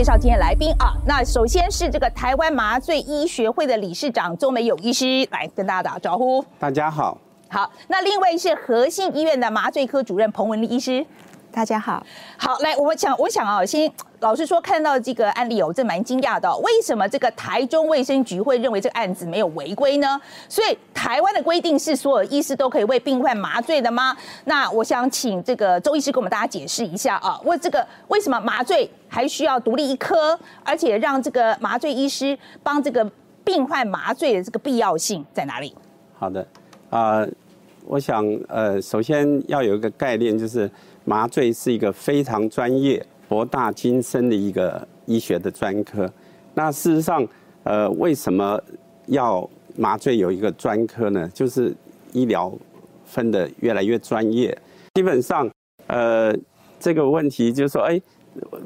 介绍今天来宾啊。那首先是这个台湾麻醉医学会的理事长周美勇医师来跟大家打招呼。大家好。好，那另外是和信医院的麻醉科主任彭文丽医师。大家好，好，来，我想，我想啊，先老实说，看到这个案例哦，这蛮惊讶的。为什么这个台中卫生局会认为这个案子没有违规呢？所以台湾的规定是所有医师都可以为病患麻醉的吗？那我想请这个周医师给我们大家解释一下啊，为这个为什么麻醉还需要独立一科，而且让这个麻醉医师帮这个病患麻醉的这个必要性在哪里？好的，啊，我想呃，首先要有一个概念，就是。麻醉是一个非常专业、博大精深的一个医学的专科。那事实上，呃，为什么要麻醉有一个专科呢？就是医疗分的越来越专业。基本上，呃，这个问题就是说，哎，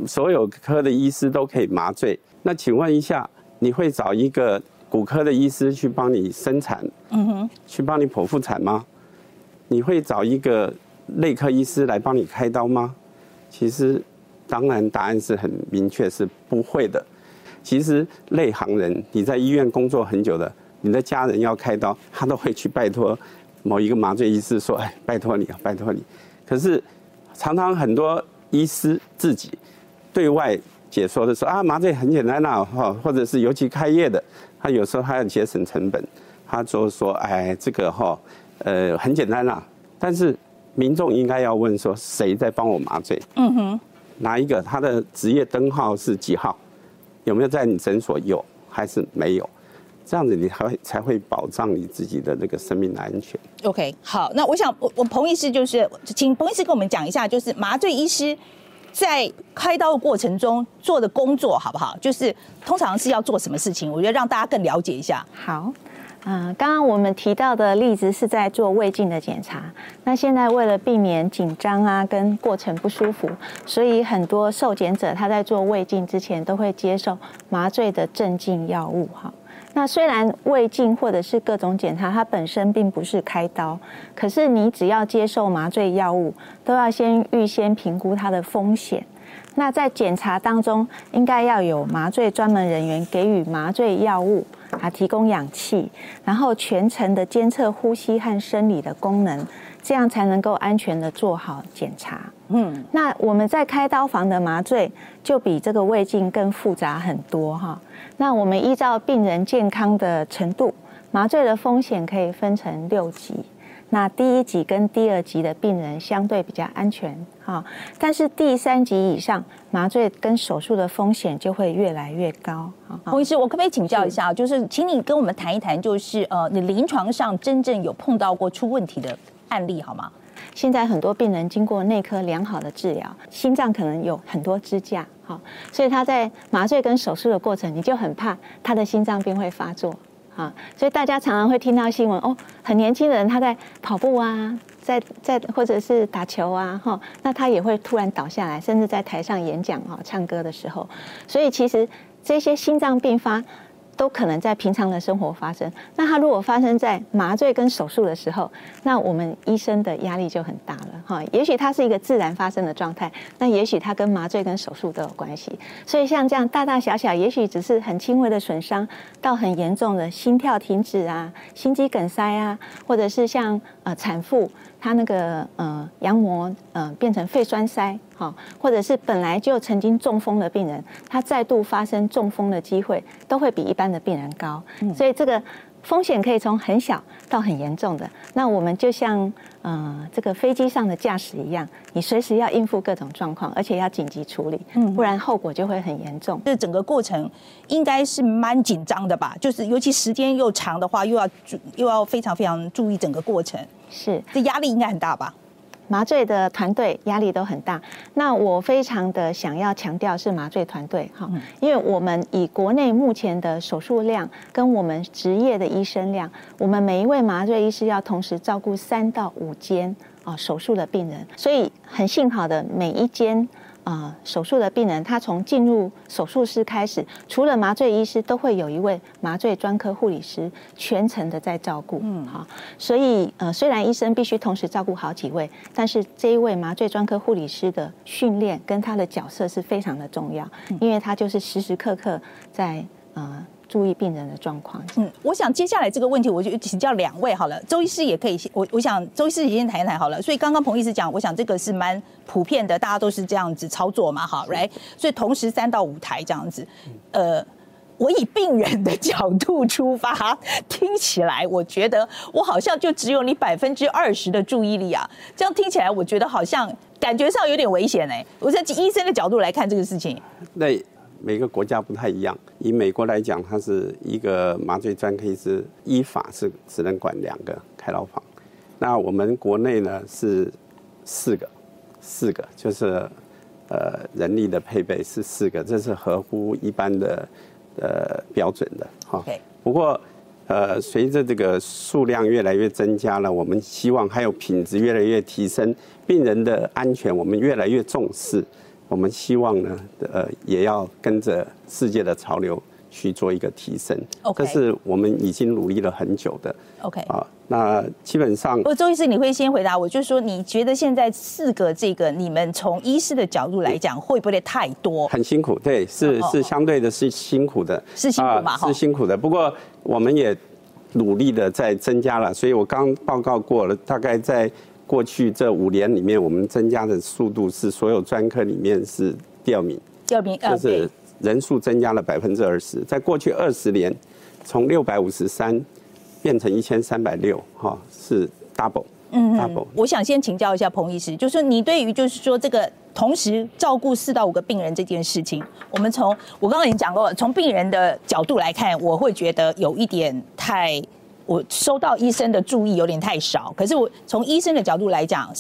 所有科的医师都可以麻醉。那请问一下，你会找一个骨科的医师去帮你生产？嗯哼。去帮你剖腹产吗？你会找一个？内科医师来帮你开刀吗？其实，当然答案是很明确，是不会的。其实内行人，你在医院工作很久的，你的家人要开刀，他都会去拜托某一个麻醉医师说：“哎，拜托你啊，拜托你。”可是常常很多医师自己对外解说的说啊，麻醉很简单呐，哈，或者是尤其开业的，他有时候他要节省成本，他就说：“哎，这个哈，呃，很简单啦。”但是民众应该要问说谁在帮我麻醉？嗯哼，哪一个？他的职业灯号是几号？有没有在你诊所有还是没有？这样子你才会才会保障你自己的那个生命的安全。OK，好，那我想我我彭医师就是请彭医师跟我们讲一下，就是麻醉医师在开刀的过程中做的工作好不好？就是通常是要做什么事情？我觉得让大家更了解一下。好。嗯，刚刚我们提到的例子是在做胃镜的检查。那现在为了避免紧张啊，跟过程不舒服，所以很多受检者他在做胃镜之前都会接受麻醉的镇静药物。哈，那虽然胃镜或者是各种检查，它本身并不是开刀，可是你只要接受麻醉药物，都要先预先评估它的风险。那在检查当中，应该要有麻醉专门人员给予麻醉药物。啊，提供氧气，然后全程的监测呼吸和生理的功能，这样才能够安全的做好检查。嗯，那我们在开刀房的麻醉就比这个胃镜更复杂很多哈。那我们依照病人健康的程度，麻醉的风险可以分成六级。那第一级跟第二级的病人相对比较安全哈，但是第三级以上麻醉跟手术的风险就会越来越高。洪医师，我可不可以请教一下，就是请你跟我们谈一谈，就是呃，你临床上真正有碰到过出问题的案例好吗？现在很多病人经过内科良好的治疗，心脏可能有很多支架哈，所以他在麻醉跟手术的过程，你就很怕他的心脏病会发作。啊，所以大家常常会听到新闻哦，很年轻的人他在跑步啊，在在或者是打球啊，哈，那他也会突然倒下来，甚至在台上演讲啊、唱歌的时候，所以其实这些心脏病发。都可能在平常的生活发生。那它如果发生在麻醉跟手术的时候，那我们医生的压力就很大了哈。也许它是一个自然发生的状态，那也许它跟麻醉跟手术都有关系。所以像这样大大小小，也许只是很轻微的损伤，到很严重的心跳停止啊、心肌梗塞啊，或者是像呃产妇。她那个呃羊膜呃变成肺栓塞，哈，或者是本来就曾经中风的病人，他再度发生中风的机会都会比一般的病人高，所以这个风险可以从很小到很严重的。那我们就像呃这个飞机上的驾驶一样，你随时要应付各种状况，而且要紧急处理，不然后果就会很严重。这整个过程应该是蛮紧张的吧？就是尤其时间又长的话，又要注又要非常非常注意整个过程。是，这压力应该很大吧？麻醉的团队压力都很大。那我非常的想要强调是麻醉团队哈，因为我们以国内目前的手术量跟我们职业的医生量，我们每一位麻醉医师要同时照顾三到五间啊手术的病人，所以很幸好的每一间呃手术的病人，他从进入手术室开始，除了麻醉医师，都会有一位麻醉专科护理师全程的在照顾。嗯，好，所以呃，虽然医生必须同时照顾好几位，但是这一位麻醉专科护理师的训练跟他的角色是非常的重要，因为他就是时时刻刻在呃。注意病人的状况。嗯，我想接下来这个问题，我就请教两位好了。周医师也可以，我我想周医师先谈一谈好了。所以刚刚彭医师讲，我想这个是蛮普遍的，大家都是这样子操作嘛，哈，right？所以同时三到五台这样子，呃，我以病人的角度出发，听起来我觉得我好像就只有你百分之二十的注意力啊，这样听起来我觉得好像感觉上有点危险哎。我在医生的角度来看这个事情，那。每个国家不太一样。以美国来讲，它是一个麻醉专科医师，依法是只能管两个开刀房。那我们国内呢是四个，四个就是呃人力的配备是四个，这是合乎一般的呃标准的哈。不过呃随着这个数量越来越增加了，我们希望还有品质越来越提升，病人的安全我们越来越重视。我们希望呢，呃，也要跟着世界的潮流去做一个提升。OK，这是我们已经努力了很久的。OK，啊，那基本上，不，周医师，你会先回答我，就是说，你觉得现在四个这个，你们从医师的角度来讲，会不会太多？很辛苦，对，是是相对的是辛苦的，是辛苦嘛？是辛苦的。不过我们也努力的在增加了，所以我刚报告过了，大概在。过去这五年里面，我们增加的速度是所有专科里面是第二名。第二名，就是人数增加了百分之二十。在过去二十年，从六百五十三变成一千三百六，哈，是 double。嗯 double。我想先请教一下彭医师，就是你对于就是说这个同时照顾四到五个病人这件事情，我们从我刚刚已经讲过，从病人的角度来看，我会觉得有一点太。我收到医生的注意有点太少，可是我从医生的角度来讲，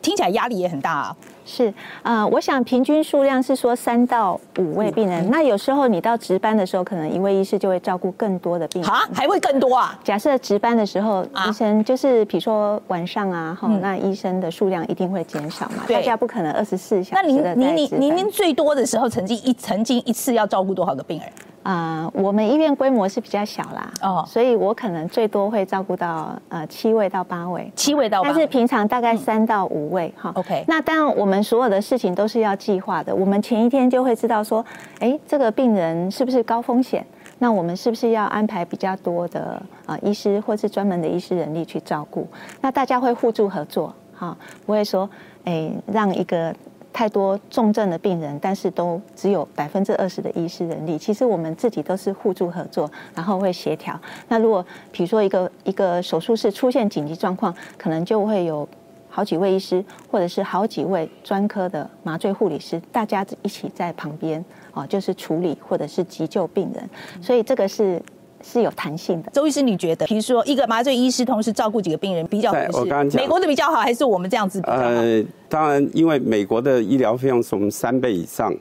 听起来压力也很大啊。是啊，我想平均数量是说三到五位病人。那有时候你到值班的时候，可能一位医师就会照顾更多的病人。啊，还会更多啊？假设值班的时候，医生就是比如说晚上啊，哈，那医生的数量一定会减少嘛。大家不可能二十四小时。那您您您您您最多的时候，曾经一曾经一次要照顾多少个病人？啊，我们医院规模是比较小啦，哦，所以我可能最多会照顾到呃七位到八位，七位到，但是平常大概三到五位哈。OK，那当然我们所有的事情都是要计划的，我们前一天就会知道说，哎，这个病人是不是高风险？那我们是不是要安排比较多的啊医师或是专门的医师人力去照顾？那大家会互助合作，哈，不会说哎让一个。太多重症的病人，但是都只有百分之二十的医师人力。其实我们自己都是互助合作，然后会协调。那如果比如说一个一个手术室出现紧急状况，可能就会有好几位医师，或者是好几位专科的麻醉护理师，大家一起在旁边啊，就是处理或者是急救病人。所以这个是。是有弹性的。周医师，你觉得，比如说一个麻醉医师同时照顾几个病人比较合适？美国的比较好，还是我们这样子比较好？呃，当然，因为美国的医疗费用是我们三倍以上，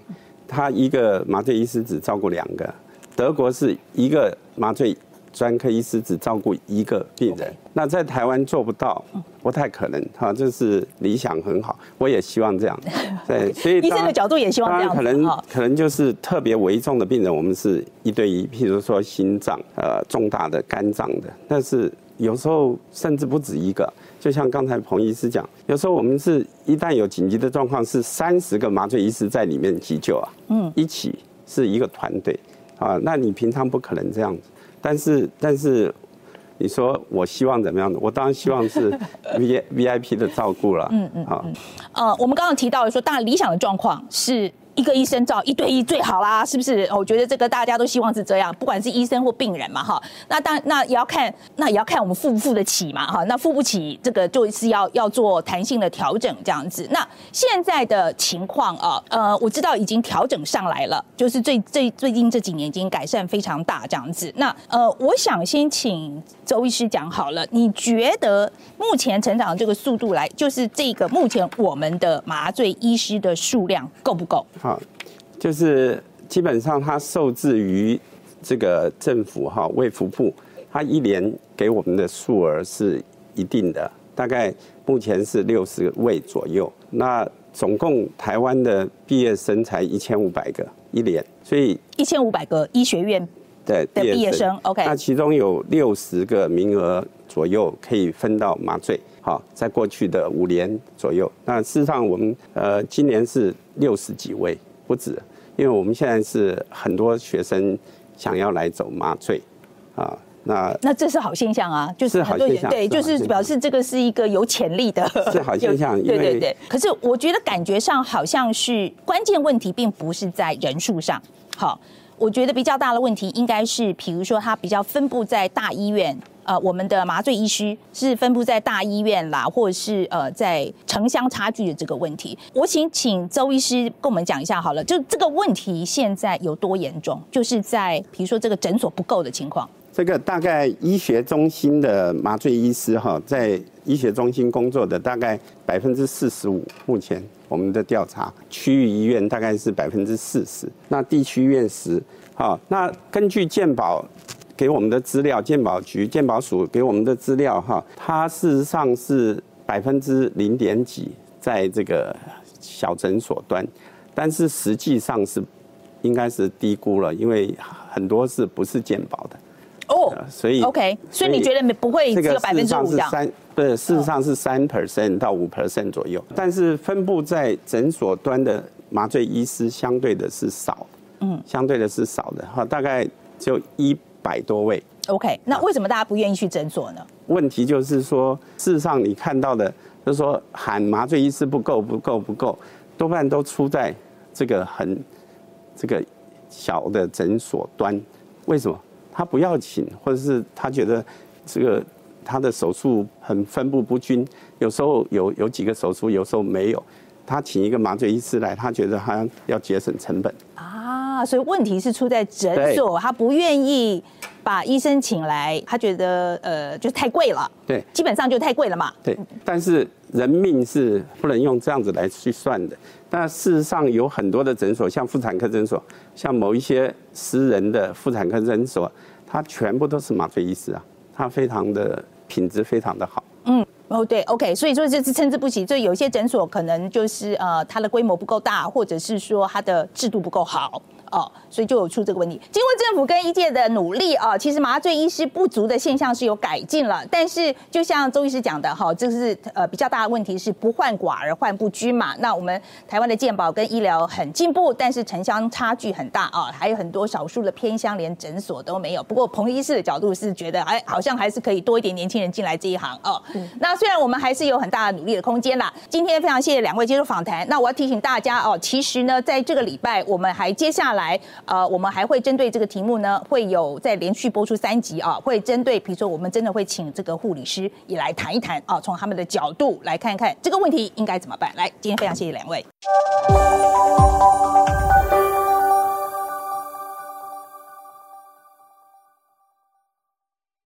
他一个麻醉医师只照顾两个，德国是一个麻醉。专科医师只照顾一个病人，那在台湾做不到，不太可能哈。这是理想很好，我也希望这样。对，所以医生的角度也希望这样。可能可能就是特别危重的病人，我们是一对一，譬如说心脏呃重大的肝脏的，但是有时候甚至不止一个。就像刚才彭医师讲，有时候我们是一旦有紧急的状况，是三十个麻醉医师在里面急救啊，嗯，一起是一个团队啊。那你平常不可能这样子。但是，但是，你说我希望怎么样的？我当然希望是 V V I P 的照顾了。嗯嗯，好。呃，我们刚刚提到说，当然理想的状况是。一个医生照一对一最好啦，是不是？我觉得这个大家都希望是这样，不管是医生或病人嘛，哈。那当那也要看，那也要看我们付不付得起嘛，哈。那付不起，这个就是要要做弹性的调整这样子。那现在的情况啊，呃，我知道已经调整上来了，就是最最最近这几年已经改善非常大这样子。那呃，我想先请周医师讲好了，你觉得目前成长的这个速度来，就是这个目前我们的麻醉医师的数量够不够？就是基本上它受制于这个政府哈卫福部，它一年给我们的数额是一定的，大概目前是六十位左右。那总共台湾的毕业生才一千五百个一年，所以一千五百个医学院的的毕业生，OK，那其中有六十个名额左右可以分到麻醉。好，在过去的五年左右，那事实上我们呃今年是六十几位不止，因为我们现在是很多学生想要来走麻醉，啊，那那这是好现象啊，就是很多人对，就是表示这个是一个有潜力的，是好现象，对对对。可是我觉得感觉上好像是关键问题，并不是在人数上，好，我觉得比较大的问题应该是，比如说它比较分布在大医院。呃，我们的麻醉医师是分布在大医院啦，或者是呃在城乡差距的这个问题。我请请周医师跟我们讲一下好了，就这个问题现在有多严重？就是在比如说这个诊所不够的情况。这个大概医学中心的麻醉医师哈，在医学中心工作的大概百分之四十五，目前我们的调查，区域医院大概是百分之四十，那地区医院十。好，那根据健保。给我们的资料，健保局、健保署给我们的资料，哈，它事实上是百分之零点几，在这个小诊所端，但是实际上是应该是低估了，因为很多是不是健保的哦，所以 OK，所以你觉得不会这个百分之五三，不是，事实上是三 percent 到五 percent 左右，但是分布在诊所端的麻醉医师相对的是少，嗯，相对的是少的，哈，大概就一。百多位，OK，那为什么大家不愿意去诊所呢？问题就是说，事实上你看到的，就是说喊麻醉医师不够，不够，不够，多半都出在这个很这个小的诊所端。为什么？他不要请，或者是他觉得这个他的手术很分布不均，有时候有有几个手术，有时候没有。他请一个麻醉医师来，他觉得他要节省成本啊，所以问题是出在诊所，他不愿意把医生请来，他觉得呃就太贵了，对，基本上就太贵了嘛。对，但是人命是不能用这样子来去算的。那事实上有很多的诊所，像妇产科诊所，像某一些私人的妇产科诊所，它全部都是麻醉医师啊，它非常的品质非常的好。嗯。哦，对，OK，所以说这是参差不齐，就有些诊所可能就是呃，它的规模不够大，或者是说它的制度不够好。哦，所以就有出这个问题。经过政府跟医界的努力啊，其实麻醉医师不足的现象是有改进了。但是就像周医师讲的哈，这是呃比较大的问题是不患寡而患不均嘛。那我们台湾的健保跟医疗很进步，但是城乡差距很大啊，还有很多少数的偏乡连诊所都没有。不过彭医师的角度是觉得，哎，好像还是可以多一点年轻人进来这一行哦。那虽然我们还是有很大的努力的空间啦。今天非常谢谢两位接受访谈。那我要提醒大家哦，其实呢，在这个礼拜我们还接下来。来，呃，我们还会针对这个题目呢，会有再连续播出三集啊。会针对比如说我们真的会请这个护理师也来谈一谈啊，从他们的角度来看一看这个问题应该怎么办。来，今天非常谢谢两位。